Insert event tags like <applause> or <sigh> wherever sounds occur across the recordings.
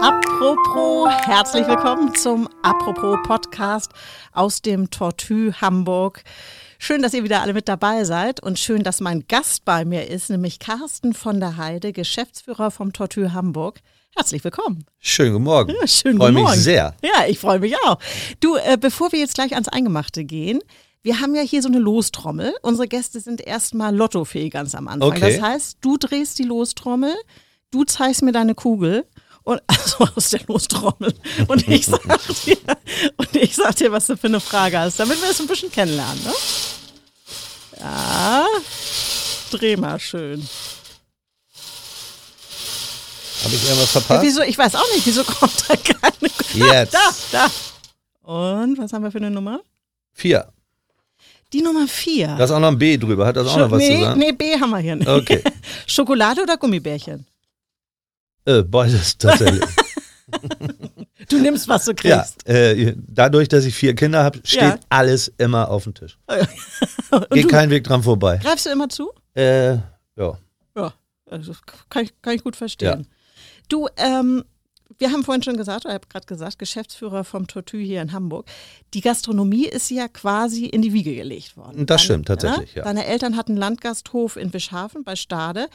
Apropos, herzlich willkommen zum Apropos Podcast aus dem Tortue Hamburg. Schön, dass ihr wieder alle mit dabei seid und schön, dass mein Gast bei mir ist, nämlich Carsten von der Heide, Geschäftsführer vom Tortue Hamburg. Herzlich willkommen. Schönen guten Morgen. Ja, schönen freue guten mich Morgen. sehr. Ja, ich freue mich auch. Du, äh, bevor wir jetzt gleich ans Eingemachte gehen, wir haben ja hier so eine Lostrommel. Unsere Gäste sind erstmal lottofähig ganz am Anfang. Okay. Das heißt, du drehst die Lostrommel, du zeigst mir deine Kugel und <laughs> also aus der Lostrommel und ich sag <laughs> dir und ich sag dir, was du für eine Frage hast, damit wir es ein bisschen kennenlernen, ne? Ja, dreh mal schön. Habe ich irgendwas Ja, verpasst? wieso? Ich weiß auch nicht, wieso kommt da keine Jetzt. Da, da. Und was haben wir für eine Nummer? Vier. Die Nummer vier. Da ist auch noch ein B drüber. Hat das auch Scho- noch was nee, zu sagen? nee, B haben wir hier nicht. Okay. <laughs> Schokolade oder Gummibärchen? Äh, beides tatsächlich. <laughs> Du nimmst, was du ja, kriegst. äh, dadurch, dass ich vier Kinder habe, steht Ja. alles immer auf dem Tisch. <laughs> Geht kein Weg dran vorbei. greifst du immer zu? Äh, ja. Ja, also kann, ich, kann ich gut verstehen. Du, ähm, wir haben vorhin schon gesagt, oder ich habe gerade gesagt, Geschäftsführer vom Tortue hier in Hamburg. Die Gastronomie ist ja quasi in die Wiege gelegt worden. Das stimmt tatsächlich, ne? ja. Deine Eltern hatten Landgasthof in Bischhafen bei Stade.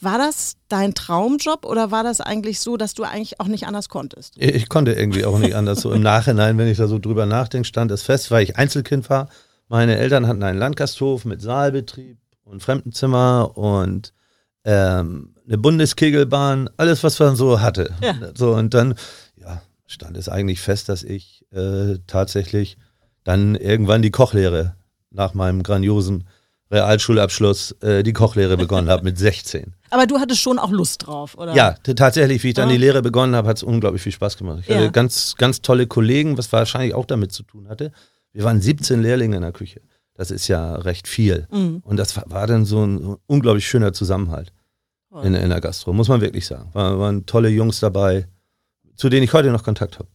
War das dein Traumjob oder war das eigentlich so, dass du eigentlich auch nicht anders konntest? Ich konnte irgendwie auch nicht anders. So im Nachhinein, wenn ich da so drüber nachdenke, stand es fest, weil ich Einzelkind war. Meine Eltern hatten einen Landgasthof mit Saalbetrieb und Fremdenzimmer und ähm, eine Bundeskegelbahn, alles, was man so hatte. Ja. So, und dann ja, stand es eigentlich fest, dass ich äh, tatsächlich dann irgendwann die Kochlehre nach meinem grandiosen Realschulabschluss äh, die Kochlehre begonnen habe mit 16. Aber du hattest schon auch Lust drauf, oder? Ja, tatsächlich, wie ich dann Ja. die Lehre begonnen habe, hat es unglaublich viel Spaß gemacht. Ich Ja. hatte ganz, ganz tolle Kollegen, was wahrscheinlich auch damit zu tun hatte. Wir waren 17 Lehrlinge in der Küche. Das ist ja recht viel. Mhm. Und das war, war dann so ein, so ein unglaublich schöner Zusammenhalt in, in der Gastro, muss man wirklich sagen. War, waren tolle Jungs dabei, zu denen ich heute noch Kontakt habe.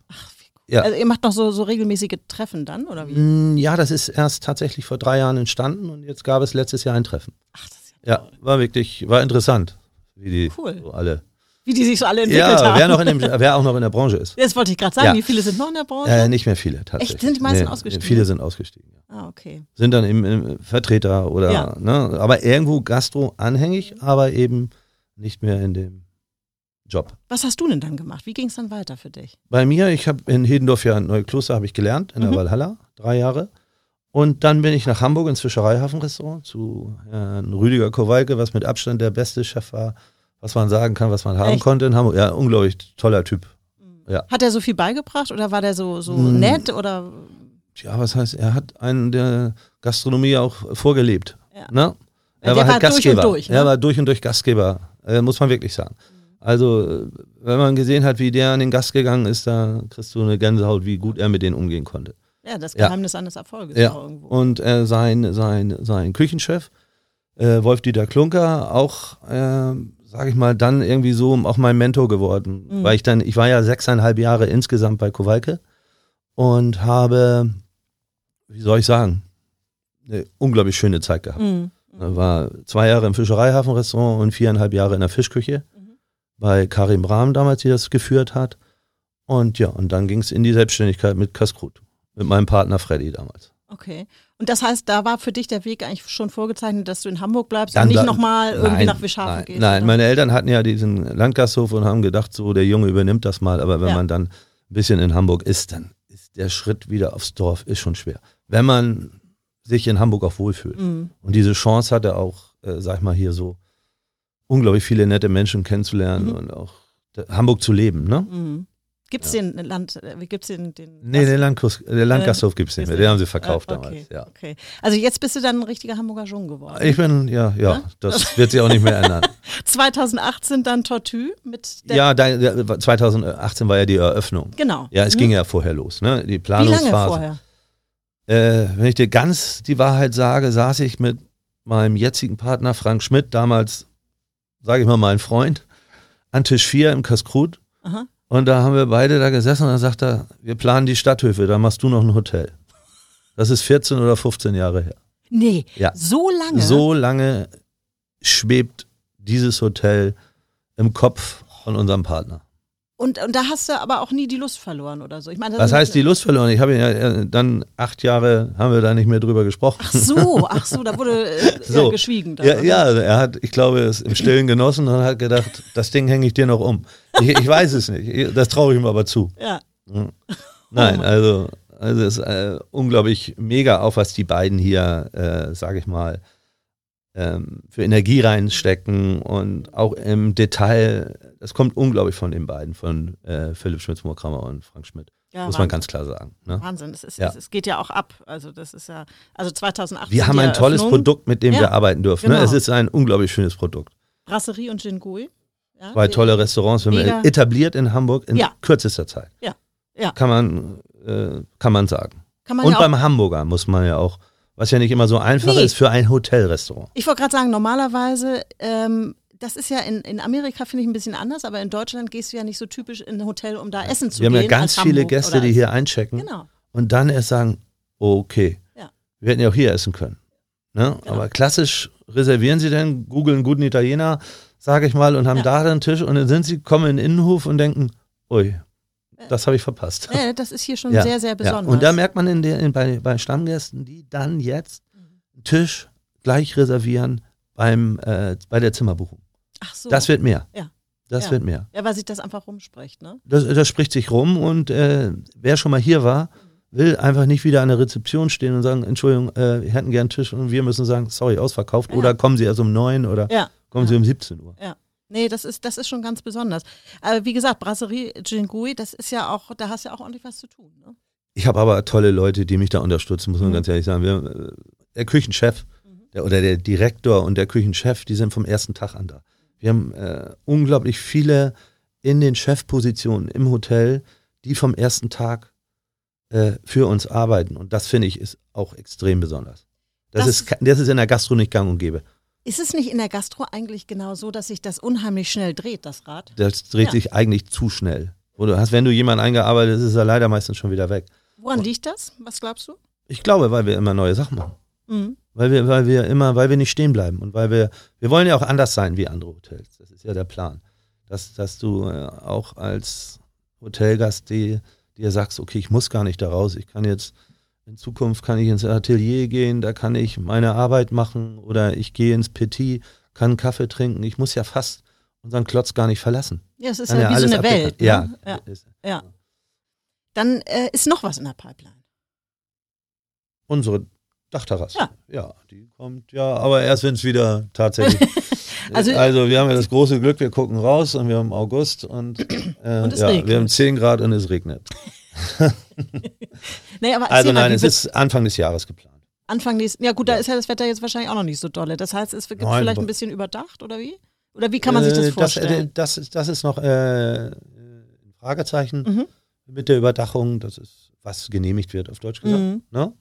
Ja. Also ihr macht noch so, so regelmäßige Treffen dann, oder wie? Mm, Ja, das ist erst tatsächlich vor drei Jahren entstanden und jetzt gab es letztes Jahr ein Treffen. Ach, das ist ja, Ja, war wirklich, war interessant, wie die Cool. so alle. Wie die sich so alle entwickelt Ja, haben. wer, noch in dem, wer auch noch in der Branche ist. Das wollte ich gerade sagen. Ja. Wie viele sind noch in der Branche? Äh, nicht mehr viele tatsächlich. Sind die meisten ausgestiegen? Viele sind ausgestiegen. Ja. ah, okay. Sind dann im, im Vertreter oder, Ja. ne, aber irgendwo Gastro anhängig, aber eben nicht mehr in dem Job. Was hast du denn dann gemacht? Wie ging es dann weiter für dich? Bei mir, ich habe in Hedendorf ja Neukloster habe ich gelernt, in der Mhm. Valhalla, drei Jahre. Und dann bin ich nach Hamburg ins Fischereihafenrestaurant zu Herrn Rüdiger Kowalke, was mit Abstand der beste Chef war, was man sagen kann, was man haben Echt? konnte in Hamburg. Ja, unglaublich toller Typ. Ja. Hat er so viel beigebracht oder war der so, so Mm. nett oder? Ja, was heißt, er hat einen der Gastronomie auch vorgelebt. Ja. Ne? Der Er war halt war durch und Gastgeber. durch, ne? Er war durch und durch Gastgeber, äh, muss man wirklich sagen. Also, wenn man gesehen hat, wie der an den Gast gegangen ist, da kriegst du eine Gänsehaut, wie gut er mit denen umgehen konnte. Ja, das Ja. Geheimnis eines Erfolges Ja. irgendwo. Und äh, sein, sein, sein Küchenchef, äh, Wolf-Dieter Klunker, auch, äh, sage ich mal, dann irgendwie so auch mein Mentor geworden. Mhm. Weil ich dann, ich war ja sechseinhalb Jahre insgesamt bei Kowalke und habe, wie soll ich sagen, eine unglaublich schöne Zeit gehabt. Mhm. War zwei Jahre im Fischereihafenrestaurant und viereinhalb Jahre in der Fischküche. Bei Karim Brahm damals, die das geführt hat. Und ja, und dann ging es in die Selbstständigkeit mit Kaskrut, mit meinem Partner Freddy damals. Okay. Und das heißt, da war für dich der Weg eigentlich schon vorgezeichnet, dass du in Hamburg bleibst Dann und nicht nochmal irgendwie Nein, nach Wischhafen nein, gehst? Nein, oder? meine Eltern hatten ja diesen Landgasthof und haben gedacht, so der Junge übernimmt das mal. Aber wenn Ja. man dann ein bisschen in Hamburg ist, dann ist der Schritt wieder aufs Dorf ist schon schwer. Wenn man sich in Hamburg auch wohlfühlt. Mhm. Und diese Chance hatte auch, äh, sag ich mal, hier so unglaublich viele nette Menschen kennenzulernen Mhm. und auch de- Hamburg zu leben. Ne? Mhm. Gibt es den Land, äh, wie gibt's den, den Nee, der, Landkus, der Landgasthof gibt es nicht mehr. Den haben sie verkauft Ah, okay, damals. Ja. okay. Also jetzt bist du dann ein richtiger Hamburger Jung geworden. Ich bin, ja, ja, Ne? das wird sich auch nicht mehr ändern. <laughs> 2018 dann Tortue mit der. ja, da, da, 2018 war ja die Eröffnung. Genau. Ja, es Hm? ging ja vorher los, ne? Die Wie Planungsphase. lange vorher? Äh, wenn ich dir ganz die Wahrheit sage, saß ich mit meinem jetzigen Partner Frank Schmidt, damals, sage ich mal, mein Freund, an Tisch 4 im Kaskrut. Aha. Und da haben wir beide da gesessen und dann sagt er, wir planen die Stadthöfe, da machst du noch ein Hotel. Das ist 14 oder 15 Jahre her. Nee, Ja. so lange. So lange schwebt dieses Hotel im Kopf von unserem Partner. Und, und da hast du aber auch nie die Lust verloren oder so. Ich meine, das Was heißt die Lust verloren? Ich habe ja dann acht Jahre haben wir da nicht mehr drüber gesprochen. Ach so, ach so, da wurde äh, <laughs> So. geschwiegen. dann, Ja, ja, er hat, ich glaube, es im Stillen genossen und hat gedacht, das Ding hänge ich dir noch um. Ich, ich weiß es nicht. Das traue ich ihm aber zu. ja. Nein, Mann. also, also es ist äh, unglaublich mega, auch was die beiden hier, äh, sage ich mal, für Energie reinstecken und auch im Detail, das kommt unglaublich von den beiden, von äh, Philipp Schmitz-Moorkrammer und Frank Schmidt. ja muss Wahnsinn. man ganz klar sagen. Ne? Wahnsinn, es, ist, Ja. es, geht ja auch ab. Also das ist ja, also 2008 Wir haben ein tolles Eröffnung. Produkt, mit dem Ja, wir arbeiten dürfen. Ne? genau. Es ist ein unglaublich schönes Produkt. Brasserie und Gingui. Ja, Zwei tolle Restaurants, etabliert in Hamburg in kürzester Zeit. Ja. Ja. Kann man, äh, kann man sagen. Kann man Und beim Hamburger muss man ja auch, was ja nicht immer so einfach Nee. ist für ein Hotelrestaurant. ich wollte gerade sagen, normalerweise, ähm, das ist ja in, in Amerika, finde ich, ein bisschen anders, aber in Deutschland gehst du ja nicht so typisch in ein Hotel, um da essen zu Wir haben gehen. ja ganz viele Hamburg Gäste, die hier einchecken Genau. und dann erst sagen, okay, Ja. wir hätten ja auch hier essen können. Ne? Genau. Aber klassisch reservieren sie dann, googeln einen guten Italiener, sage ich mal, und haben Ja. da den Tisch und dann sind sie, kommen in den Innenhof und denken, ui, das habe ich verpasst. Ja, das ist hier schon Ja, sehr, sehr Ja. besonders. Und da merkt man in der, in, bei, bei Stammgästen, die dann jetzt einen Tisch gleich reservieren beim, äh, bei der Zimmerbuchung. Ach so. Das wird mehr. Ja. Das Ja. wird mehr. ja, weil sich das einfach rumspricht, ne? Das, das spricht sich rum und äh, wer schon mal hier war, will einfach nicht wieder an der Rezeption stehen und sagen, Entschuldigung, äh, wir hätten gern einen Tisch und wir müssen sagen, sorry, ausverkauft Ja. oder kommen Sie erst um neun oder Ja. kommen Sie um 17 Uhr. Nee, das ist, das ist schon ganz besonders. Aber wie gesagt, Brasserie Gingui, das ist ja auch, da hast du ja auch ordentlich was zu tun. Ne? Ich habe aber tolle Leute, die mich da unterstützen, muss man Mhm. ganz ehrlich sagen. Wir, äh, der Küchenchef der, oder der Direktor und der Küchenchef, die sind vom ersten Tag an da. Wir haben äh, unglaublich viele in den Chefpositionen im Hotel, die vom ersten Tag äh, für uns arbeiten. Und das finde ich ist auch extrem besonders. Das, Das- ist, das ist in der Gastro nicht gang und gäbe. Ist es nicht in der Gastro eigentlich genau so, dass sich das unheimlich schnell dreht, das Rad? Das dreht Ja. sich eigentlich zu schnell. Du hast, wenn du jemanden eingearbeitet hast, ist er leider meistens schon wieder weg. Woran liegt das? Was glaubst du? Ich glaube, weil wir immer neue Sachen machen. Mhm. Weil wir, weil wir immer, weil wir nicht stehen bleiben und weil wir, wir wollen ja auch anders sein wie andere Hotels. Das ist ja der Plan. Dass, dass du äh, auch als Hotelgast die, dir sagst, okay, ich muss gar nicht da raus, ich kann jetzt, in Zukunft kann ich ins Atelier gehen, da kann ich meine Arbeit machen oder ich gehe ins Petit, kann Kaffee trinken. Ich muss ja fast unseren Klotz gar nicht verlassen. Ja, es ist Kann ja, wie so eine abdecken. Welt. Ne? Ja, ja. Ja. Dann äh, ist noch was in der Pipeline. unsere Dachterrasse. Ja. ja, die kommt ja, aber erst wenn es wieder tatsächlich. <laughs> Also- also, wir haben ja das große Glück, wir gucken raus und wir haben August und, äh, Und es ja, regnet. wir haben 10 Grad und es regnet. <laughs> Nee, aber Also nein, es ist Anfang des Jahres geplant. Anfang nächsten. Ja, gut, da Ja. ist ja das Wetter jetzt wahrscheinlich auch noch nicht so dolle. Das heißt, es wird Nein, vielleicht ein bisschen überdacht oder wie? Oder wie kann man sich das Äh, vorstellen? Das, das, ist, das ist noch äh, ein Fragezeichen Mhm. mit der Überdachung, das ist, was genehmigt wird, auf Deutsch gesagt. Mhm. Ne?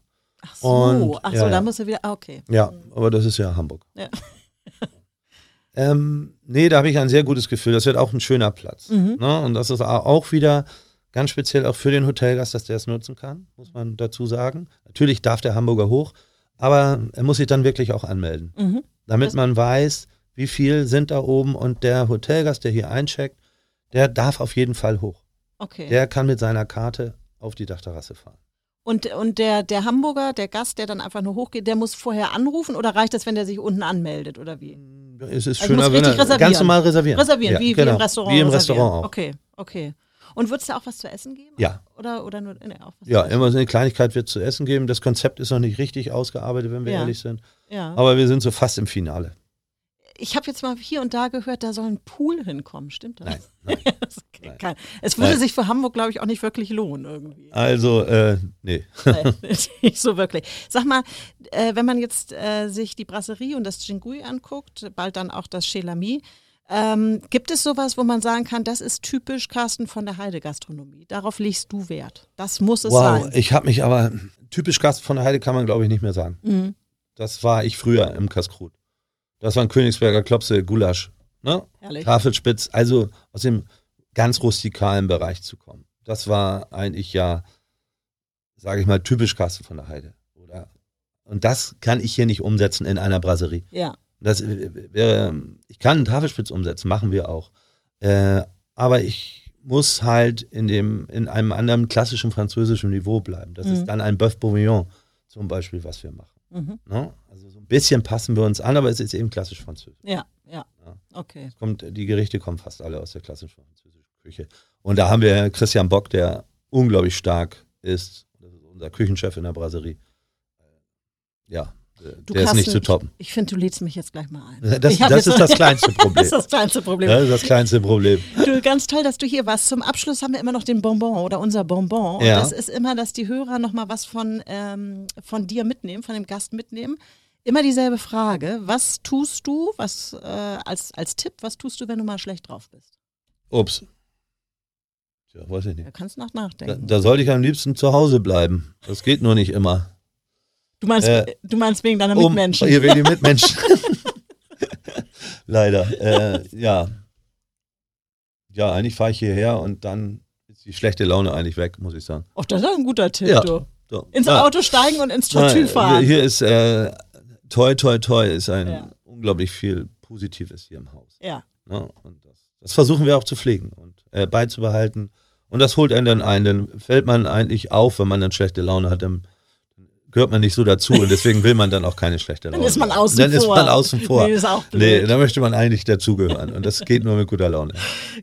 Ach so, Und- ach so, ja, da ja. muss er wieder. Ah, okay. Ja, aber das ist ja Hamburg. Ja. <laughs> ähm, nee, da habe ich ein sehr gutes Gefühl. Das wird auch ein schöner Platz. Mhm. Ne? Und das ist auch wieder ganz speziell auch für den Hotelgast, dass der es nutzen kann, muss man dazu sagen. Natürlich darf der Hamburger hoch, aber er muss sich dann wirklich auch anmelden, Mhm. damit Das- man weiß, wie viel sind da oben und der Hotelgast, der hier eincheckt, der darf auf jeden Fall hoch. Okay. Der kann mit seiner Karte auf die Dachterrasse fahren. und und der, der Hamburger, der Gast, der dann einfach nur hochgeht, der muss vorher anrufen oder reicht das, wenn der sich unten anmeldet oder wie? Es ist Also schöner, wenn er reservieren. ganz normal reservieren. Reservieren, Ja, wie, genau. wie im Restaurant. Wie im reservieren. Restaurant auch. Okay, okay. Und wird es da auch was zu essen geben? Ja. Oder, oder nur nee, auch was Ja, immer so eine Kleinigkeit wird zu essen geben. Das Konzept ist noch nicht richtig ausgearbeitet, wenn wir Ja. ehrlich sind. Ja. Aber wir sind so fast im Finale. Ich habe jetzt mal hier und da gehört, da soll ein Pool hinkommen. Stimmt das? Nein, <laughs> nein. Das Nein. kein- es würde Nein. sich für Hamburg, glaube ich, auch nicht wirklich lohnen irgendwie. Also, äh, nee. Nein, <laughs> nicht so wirklich. Sag mal, äh, wenn man jetzt äh, sich die Brasserie und das Cingui anguckt, bald dann auch das Chelami, ähm, gibt es sowas, wo man sagen kann, das ist typisch Carsten von der Heide Gastronomie? Darauf legst du Wert. Das muss es Wow, sein. ich habe mich aber, typisch Gast von der Heide kann man glaube ich nicht mehr sagen. Mhm. Das war ich früher im Kaskrut. Das war ein Königsberger Klopse, Gulasch. Ne? Ehrlich. Tafelspitz, also aus dem ganz rustikalen Bereich zu kommen. Das war eigentlich ja, sage ich mal, typisch Carsten von der Heide. Und das kann ich hier nicht umsetzen in einer Brasserie. Ja. Das wäre, ich kann einen Tafelspitz umsetzen, machen wir auch. Äh, aber ich muss halt in dem, in einem anderen klassischen französischen Niveau bleiben. Das Mhm. ist dann ein Bœuf Bourguignon zum Beispiel, was wir machen. Mhm. Ne? Also so ein bisschen passen wir uns an, aber es ist eben klassisch französisch. Ja, ja. Ja. Okay. Kommt, die Gerichte kommen fast alle aus der klassischen französischen Küche. Und da haben wir Christian Bock, der unglaublich stark ist. Das ist unser Küchenchef in der Brasserie. Ja, äh, Du, der ist nicht zu toppen. Ich finde, du lädst mich jetzt gleich mal ein. Das, das ist das kleinste <laughs> Problem. Das ist das kleinste Problem. Das ist das kleinste Problem. Du, ganz toll, dass du hier warst. Zum Abschluss haben wir immer noch den Bonbon oder unser Bonbon. Und Ja. das ist immer, dass die Hörer nochmal was von, ähm, von dir mitnehmen, von dem Gast mitnehmen. Immer dieselbe Frage. Was tust du, was äh, als, als Tipp, was tust du, wenn du mal schlecht drauf bist? Ups. Ja, weiß ich Da nicht. kannst du nach Da, nachdenken. da sollte ich am liebsten zu Hause bleiben. Das geht nur nicht immer. Du meinst, äh, du meinst wegen deiner Um, Mitmenschen. hier wegen die Mitmenschen. <laughs> Leider. Äh, ja. Ja, eigentlich fahre ich hierher und dann ist die schlechte Laune eigentlich weg, muss ich sagen. Oh, das ist ein guter Tipp, Ja. du. So. Ins Ja. Auto steigen und ins Tortue fahren. Hier ist äh, toi, toi, toi, ist ein Ja. unglaublich viel Positives hier im Haus. Ja. Ne? Und das, das versuchen wir auch zu pflegen und äh, beizubehalten. Und das holt einen dann ein. Dann fällt man eigentlich auf, wenn man dann schlechte Laune hat. Dann gehört man nicht so dazu und deswegen will man dann auch keine schlechte Laune. Dann ist man außen dann vor. ist man außen vor. Nee, ist auch Nee, blöd. da möchte man eigentlich dazugehören. Und das geht nur mit guter Laune.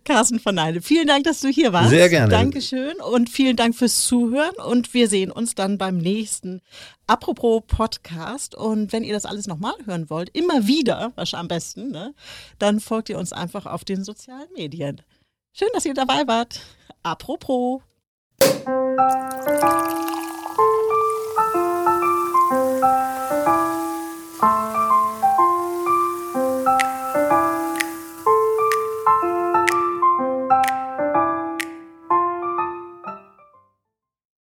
Carsten von Neide, vielen Dank, dass du hier warst. Sehr gerne. Dankeschön und vielen Dank fürs Zuhören und wir sehen uns dann beim nächsten Apropos Podcast und wenn ihr das alles nochmal hören wollt, immer wieder, was am besten, ne, dann folgt ihr uns einfach auf den sozialen Medien. Schön, dass ihr dabei wart. Apropos.